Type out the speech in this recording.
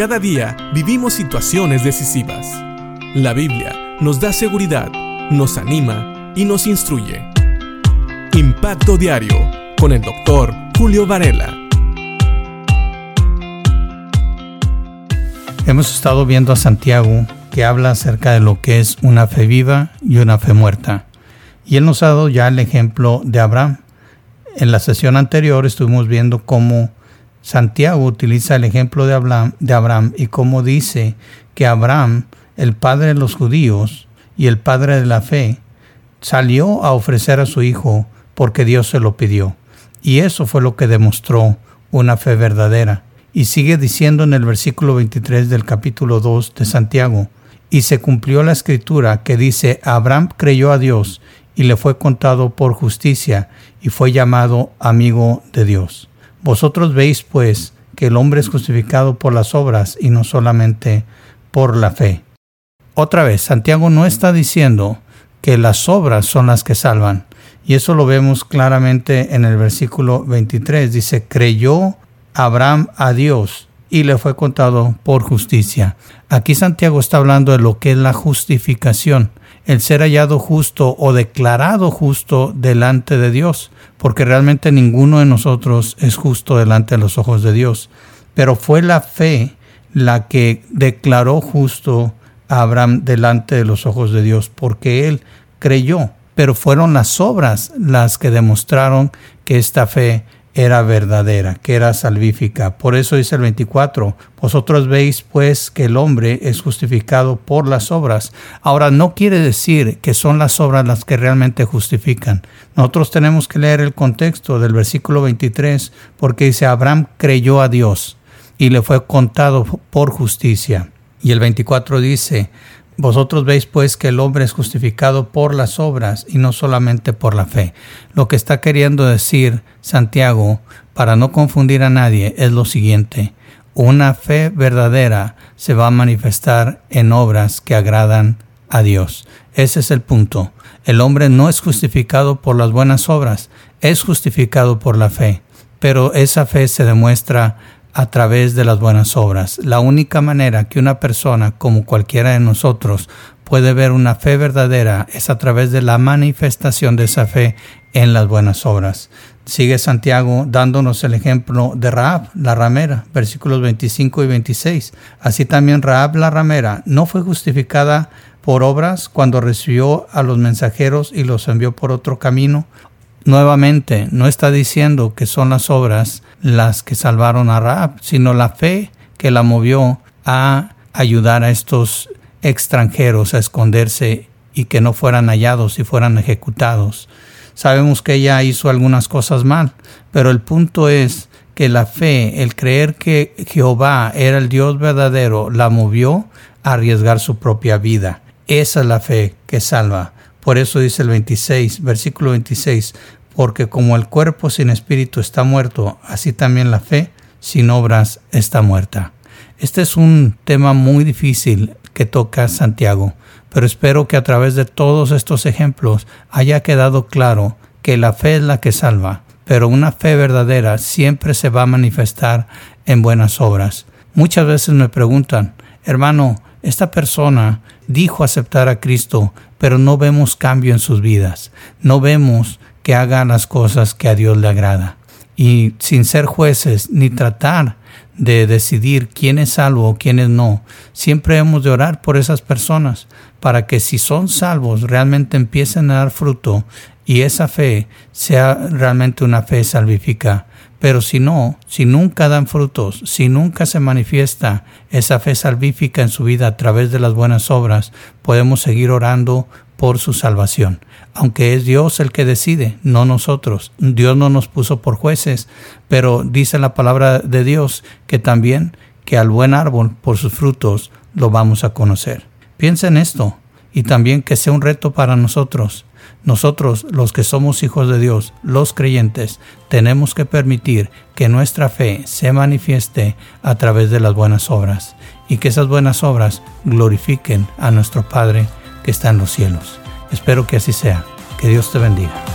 Cada día vivimos situaciones decisivas. La Biblia nos da seguridad, nos anima y nos instruye. Impacto Diario con el doctor Julio Varela. Hemos estado viendo a Santiago que habla acerca de lo que es una fe viva y una fe muerta. Y él nos ha dado ya el ejemplo de Abraham. En la sesión anterior estuvimos viendo cómo Santiago utiliza el ejemplo de Abraham, y cómo dice que Abraham, el padre de los judíos y el padre de la fe, salió a ofrecer a su hijo porque Dios se lo pidió. Y eso fue lo que demostró una fe verdadera. Y sigue diciendo en el versículo 23 del capítulo 2 de Santiago, y se cumplió la escritura que dice, Abraham creyó a Dios y le fue contado por justicia y fue llamado amigo de Dios. Vosotros veis pues que el hombre es justificado por las obras y no solamente por la fe. Otra vez, Santiago no está diciendo que las obras son las que salvan. Y eso lo vemos claramente en el versículo 23. Dice, creyó Abraham a Dios y le fue contado por justicia. Aquí Santiago está hablando de lo que es la justificación el ser hallado justo o declarado justo delante de Dios, porque realmente ninguno de nosotros es justo delante de los ojos de Dios. Pero fue la fe la que declaró justo a Abraham delante de los ojos de Dios, porque él creyó, pero fueron las obras las que demostraron que esta fe era verdadera, que era salvífica. Por eso dice el 24, vosotros veis pues que el hombre es justificado por las obras. Ahora no quiere decir que son las obras las que realmente justifican. Nosotros tenemos que leer el contexto del versículo 23 porque dice, Abraham creyó a Dios y le fue contado por justicia. Y el 24 dice, vosotros veis pues que el hombre es justificado por las obras y no solamente por la fe. Lo que está queriendo decir Santiago, para no confundir a nadie, es lo siguiente. Una fe verdadera se va a manifestar en obras que agradan a Dios. Ese es el punto. El hombre no es justificado por las buenas obras, es justificado por la fe. Pero esa fe se demuestra a través de las buenas obras. La única manera que una persona, como cualquiera de nosotros, puede ver una fe verdadera es a través de la manifestación de esa fe en las buenas obras. Sigue Santiago dándonos el ejemplo de Raab, la ramera, versículos 25 y 26. Así también Raab, la ramera, no fue justificada por obras cuando recibió a los mensajeros y los envió por otro camino. Nuevamente, no está diciendo que son las obras las que salvaron a Raab, sino la fe que la movió a ayudar a estos extranjeros a esconderse y que no fueran hallados y fueran ejecutados. Sabemos que ella hizo algunas cosas mal, pero el punto es que la fe, el creer que Jehová era el Dios verdadero, la movió a arriesgar su propia vida. Esa es la fe que salva. Por eso dice el 26, versículo 26, porque como el cuerpo sin espíritu está muerto, así también la fe sin obras está muerta. Este es un tema muy difícil que toca Santiago, pero espero que a través de todos estos ejemplos haya quedado claro que la fe es la que salva, pero una fe verdadera siempre se va a manifestar en buenas obras. Muchas veces me preguntan, hermano, esta persona dijo aceptar a Cristo, pero no vemos cambio en sus vidas, no vemos que haga las cosas que a Dios le agrada. Y sin ser jueces ni tratar de decidir quién es salvo o quién es no, siempre hemos de orar por esas personas para que si son salvos realmente empiecen a dar fruto y esa fe sea realmente una fe salvífica pero si no, si nunca dan frutos, si nunca se manifiesta esa fe salvífica en su vida a través de las buenas obras, podemos seguir orando por su salvación. Aunque es Dios el que decide, no nosotros. Dios no nos puso por jueces, pero dice la palabra de Dios que también que al buen árbol por sus frutos lo vamos a conocer. Piensa en esto y también que sea un reto para nosotros nosotros, los que somos hijos de Dios, los creyentes, tenemos que permitir que nuestra fe se manifieste a través de las buenas obras y que esas buenas obras glorifiquen a nuestro Padre que está en los cielos. Espero que así sea. Que Dios te bendiga.